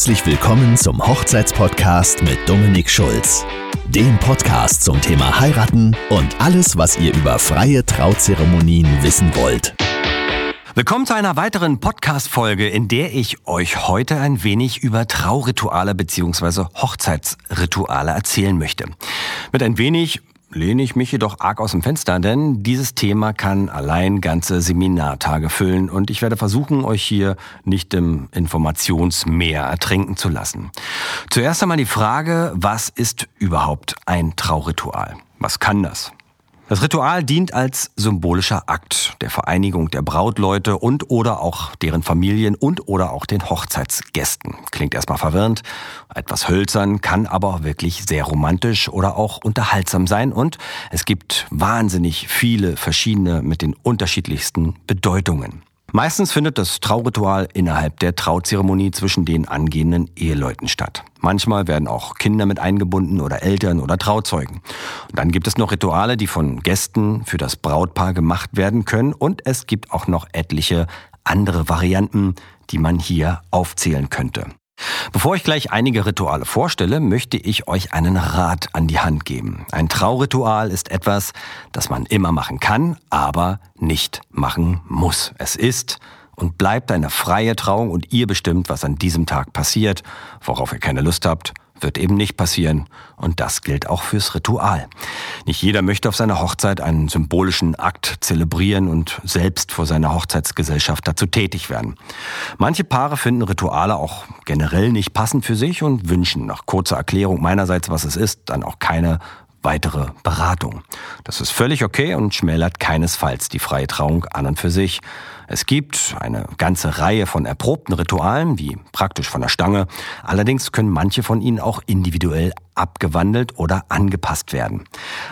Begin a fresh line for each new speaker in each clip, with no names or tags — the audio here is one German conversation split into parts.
Herzlich willkommen zum Hochzeitspodcast mit Dominik Schulz. Dem Podcast zum Thema Heiraten und alles, was ihr über freie Trauzeremonien wissen wollt.
Willkommen zu einer weiteren Podcast-Folge, in der ich euch heute ein wenig über Traurituale bzw. Hochzeitsrituale erzählen möchte. Mit ein wenig lehne ich mich jedoch arg aus dem Fenster, denn dieses Thema kann allein ganze Seminartage füllen und ich werde versuchen, euch hier nicht im Informationsmeer ertrinken zu lassen. Zuerst einmal die Frage, was ist überhaupt ein Trauritual? Was kann das? Das Ritual dient als symbolischer Akt der Vereinigung der Brautleute und oder auch deren Familien und oder auch den Hochzeitsgästen. Klingt erstmal verwirrend, etwas hölzern, kann aber wirklich sehr romantisch oder auch unterhaltsam sein und es gibt wahnsinnig viele verschiedene mit den unterschiedlichsten Bedeutungen. Meistens findet das Trauritual innerhalb der Trauzeremonie zwischen den angehenden Eheleuten statt. Manchmal werden auch Kinder mit eingebunden oder Eltern oder Trauzeugen. Und dann gibt es noch Rituale, die von Gästen für das Brautpaar gemacht werden können und es gibt auch noch etliche andere Varianten, die man hier aufzählen könnte. Bevor ich gleich einige Rituale vorstelle, möchte ich euch einen Rat an die Hand geben. Ein Trauritual ist etwas, das man immer machen kann, aber nicht machen muss. Es ist und bleibt eine freie Trauung und ihr bestimmt, was an diesem Tag passiert, worauf ihr keine Lust habt wird eben nicht passieren. Und das gilt auch fürs Ritual. Nicht jeder möchte auf seiner Hochzeit einen symbolischen Akt zelebrieren und selbst vor seiner Hochzeitsgesellschaft dazu tätig werden. Manche Paare finden Rituale auch generell nicht passend für sich und wünschen nach kurzer Erklärung meinerseits, was es ist, dann auch keine weitere Beratung. Das ist völlig okay und schmälert keinesfalls die freie Trauung an und für sich. Es gibt eine ganze Reihe von erprobten Ritualen, wie praktisch von der Stange. Allerdings können manche von ihnen auch individuell abgewandelt oder angepasst werden.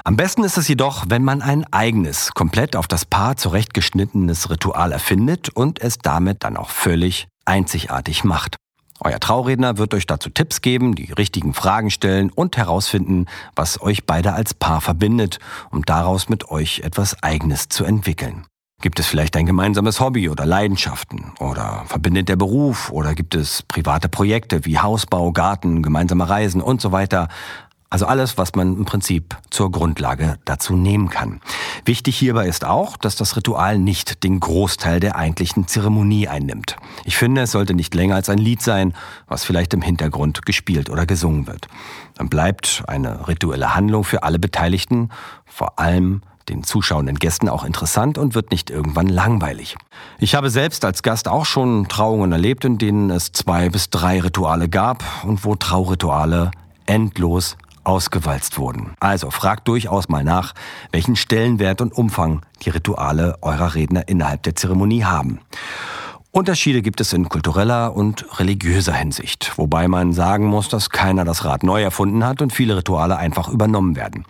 Am besten ist es jedoch, wenn man ein eigenes, komplett auf das Paar zurechtgeschnittenes Ritual erfindet und es damit dann auch völlig einzigartig macht. Euer Trauredner wird euch dazu Tipps geben, die richtigen Fragen stellen und herausfinden, was euch beide als Paar verbindet, um daraus mit euch etwas Eigenes zu entwickeln. Gibt es vielleicht ein gemeinsames Hobby oder Leidenschaften? Oder verbindet der Beruf? Oder gibt es private Projekte wie Hausbau, Garten, gemeinsame Reisen und so weiter? Also alles, was man im Prinzip zur Grundlage dazu nehmen kann. Wichtig hierbei ist auch, dass das Ritual nicht den Großteil der eigentlichen Zeremonie einnimmt. Ich finde, es sollte nicht länger als ein Lied sein, was vielleicht im Hintergrund gespielt oder gesungen wird. Dann bleibt eine rituelle Handlung für alle Beteiligten, vor allem den zuschauenden Gästen auch interessant und wird nicht irgendwann langweilig. Ich habe selbst als Gast auch schon Trauungen erlebt, in denen es zwei bis drei Rituale gab und wo Traurituale endlos ausgewalzt wurden. Also fragt durchaus mal nach, welchen Stellenwert und Umfang die Rituale eurer Redner innerhalb der Zeremonie haben. Unterschiede gibt es in kultureller und religiöser Hinsicht, wobei man sagen muss, dass keiner das Rad neu erfunden hat und viele Rituale einfach übernommen werden.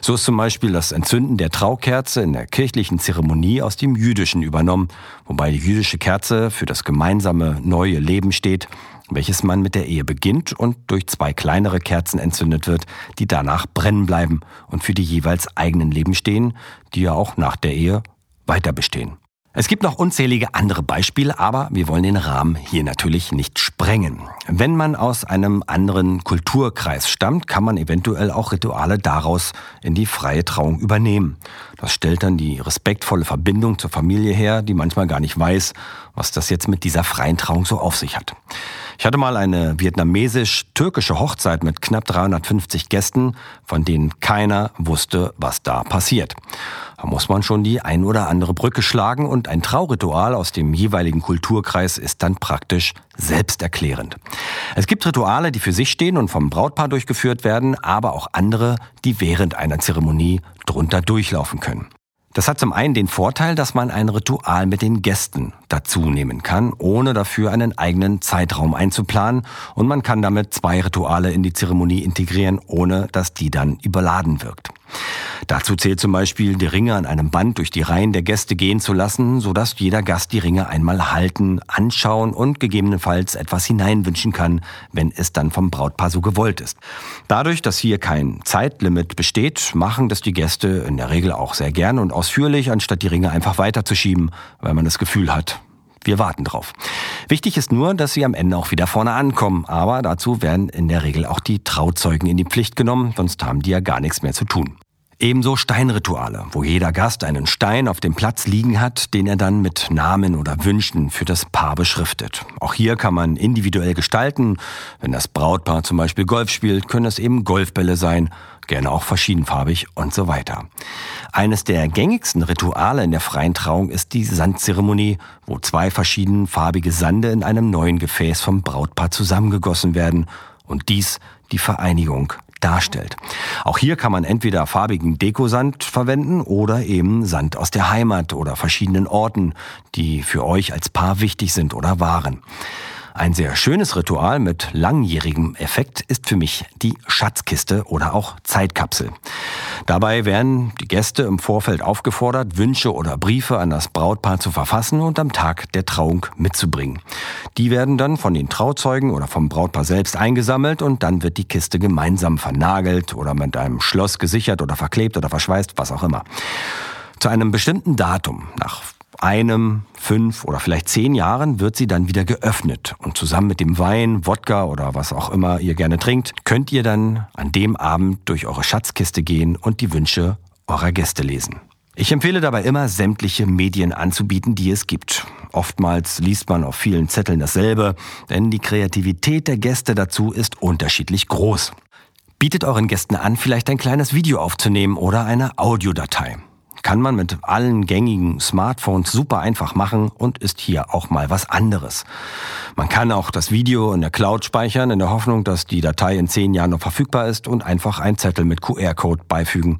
So ist zum Beispiel das Entzünden der Traukerze in der kirchlichen Zeremonie aus dem Jüdischen übernommen, wobei die jüdische Kerze für das gemeinsame neue Leben steht, welches man mit der Ehe beginnt und durch zwei kleinere Kerzen entzündet wird, die danach brennen bleiben und für die jeweils eigenen Leben stehen, die ja auch nach der Ehe weiter bestehen. Es gibt noch unzählige andere Beispiele, aber wir wollen den Rahmen hier natürlich nicht sprengen. Wenn man aus einem anderen Kulturkreis stammt, kann man eventuell auch Rituale daraus in die freie Trauung übernehmen. Das stellt dann die respektvolle Verbindung zur Familie her, die manchmal gar nicht weiß, was das jetzt mit dieser freien Trauung so auf sich hat. Ich hatte mal eine vietnamesisch-türkische Hochzeit mit knapp 350 Gästen, von denen keiner wusste, was da passiert. Da muss man schon die ein oder andere Brücke schlagen und ein Trauritual aus dem jeweiligen Kulturkreis ist dann praktisch selbsterklärend. Es gibt Rituale, die für sich stehen und vom Brautpaar durchgeführt werden, aber auch andere, die während einer Zeremonie drunter durchlaufen können. Das hat zum einen den Vorteil, dass man ein Ritual mit den Gästen dazu nehmen kann, ohne dafür einen eigenen Zeitraum einzuplanen und man kann damit zwei Rituale in die Zeremonie integrieren, ohne dass die dann überladen wirkt. Dazu zählt zum Beispiel, die Ringe an einem Band durch die Reihen der Gäste gehen zu lassen, sodass jeder Gast die Ringe einmal halten, anschauen und gegebenenfalls etwas hineinwünschen kann, wenn es dann vom Brautpaar so gewollt ist. Dadurch, dass hier kein Zeitlimit besteht, machen das die Gäste in der Regel auch sehr gern und ausführlich, anstatt die Ringe einfach weiterzuschieben, weil man das Gefühl hat, Wir warten drauf. Wichtig ist nur, dass sie am Ende auch wieder vorne ankommen. Aber dazu werden in der Regel auch die Trauzeugen in die Pflicht genommen, sonst haben die ja gar nichts mehr zu tun. Ebenso Steinrituale, wo jeder Gast einen Stein auf dem Platz liegen hat, den er dann mit Namen oder Wünschen für das Paar beschriftet. Auch hier kann man individuell gestalten. Wenn das Brautpaar zum Beispiel Golf spielt, können es eben Golfbälle sein, gerne auch verschiedenfarbig und so weiter. Eines der gängigsten Rituale in der freien Trauung ist die Sandzeremonie, wo zwei verschiedenfarbige Sande in einem neuen Gefäß vom Brautpaar zusammengegossen werden und dies die Vereinigung darstellt. Auch hier kann man entweder farbigen Dekosand verwenden oder eben Sand aus der Heimat oder verschiedenen Orten, die für euch als Paar wichtig sind oder waren. Ein sehr schönes Ritual mit langjährigem Effekt ist für mich die Schatzkiste oder auch Zeitkapsel. Dabei werden die Gäste im Vorfeld aufgefordert, Wünsche oder Briefe an das Brautpaar zu verfassen und am Tag der Trauung mitzubringen. Die werden dann von den Trauzeugen oder vom Brautpaar selbst eingesammelt und dann wird die Kiste gemeinsam vernagelt oder mit einem Schloss gesichert oder verklebt oder verschweißt, was auch immer. Zu einem bestimmten Datum, nach einem, fünf oder vielleicht zehn Jahren wird sie dann wieder geöffnet. Und zusammen mit dem Wein, Wodka oder was auch immer ihr gerne trinkt, könnt ihr dann an dem Abend durch eure Schatzkiste gehen und die Wünsche eurer Gäste lesen. Ich empfehle dabei immer, sämtliche Medien anzubieten, die es gibt. Oftmals liest man auf vielen Zetteln dasselbe, denn die Kreativität der Gäste dazu ist unterschiedlich groß. Bietet euren Gästen an, vielleicht ein kleines Video aufzunehmen oder eine Audiodatei kann man mit allen gängigen Smartphones super einfach machen und ist hier auch mal was anderes. Man kann auch das Video in der Cloud speichern, in der Hoffnung, dass die Datei in zehn Jahren noch verfügbar ist und einfach einen Zettel mit QR-Code beifügen.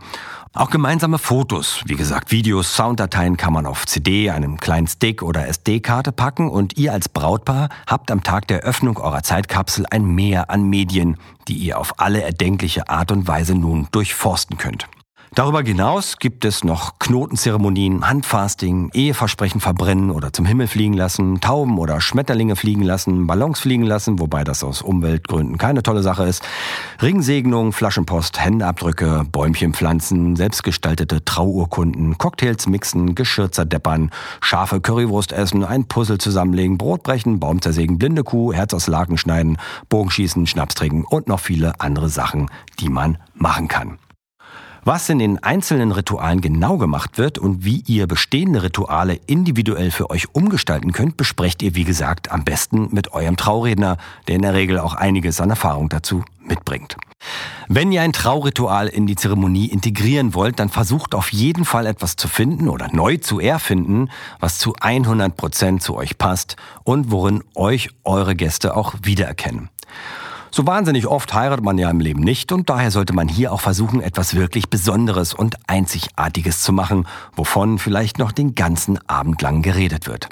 Auch gemeinsame Fotos, wie gesagt, Videos, Sounddateien kann man auf CD, einem kleinen Stick oder SD-Karte packen und ihr als Brautpaar habt am Tag der Öffnung eurer Zeitkapsel ein Mehr an Medien, die ihr auf alle erdenkliche Art und Weise nun durchforsten könnt. Darüber hinaus gibt es noch Knotenzeremonien, Handfasting, Eheversprechen verbrennen oder zum Himmel fliegen lassen, Tauben oder Schmetterlinge fliegen lassen, Ballons fliegen lassen, wobei das aus Umweltgründen keine tolle Sache ist, Ringsegnung, Flaschenpost, Händeabdrücke, Bäumchen pflanzen, selbstgestaltete Trauurkunden, Cocktails mixen, Geschirr zerdeppern, scharfe Currywurst essen, ein Puzzle zusammenlegen, Brot brechen, Baum zersägen, blinde Kuh, Herz aus Laken schneiden, Bogenschießen, Schnaps trinken und noch viele andere Sachen, die man machen kann. Was in den einzelnen Ritualen genau gemacht wird und wie ihr bestehende Rituale individuell für euch umgestalten könnt, besprecht ihr, wie gesagt, am besten mit eurem Trauredner, der in der Regel auch einiges an Erfahrung dazu mitbringt. Wenn ihr ein Trauritual in die Zeremonie integrieren wollt, dann versucht auf jeden Fall etwas zu finden oder neu zu erfinden, was zu 100 Prozent zu euch passt und worin euch eure Gäste auch wiedererkennen. So wahnsinnig oft heiratet man ja im Leben nicht und daher sollte man hier auch versuchen, etwas wirklich Besonderes und Einzigartiges zu machen, wovon vielleicht noch den ganzen Abend lang geredet wird.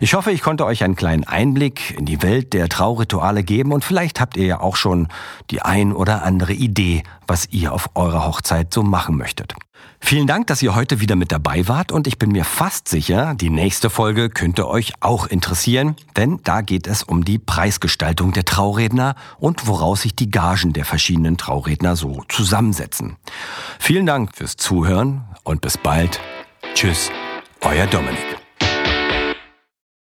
Ich hoffe, ich konnte euch einen kleinen Einblick in die Welt der Traurituale geben und vielleicht habt ihr ja auch schon die ein oder andere Idee, was ihr auf eurer Hochzeit so machen möchtet. Vielen Dank, dass ihr heute wieder mit dabei wart und ich bin mir fast sicher, die nächste Folge könnte euch auch interessieren, denn da geht es um die Preisgestaltung der Trauredner und woraus sich die Gagen der verschiedenen Trauredner so zusammensetzen. Vielen Dank fürs Zuhören und bis bald. Tschüss, euer Dominik.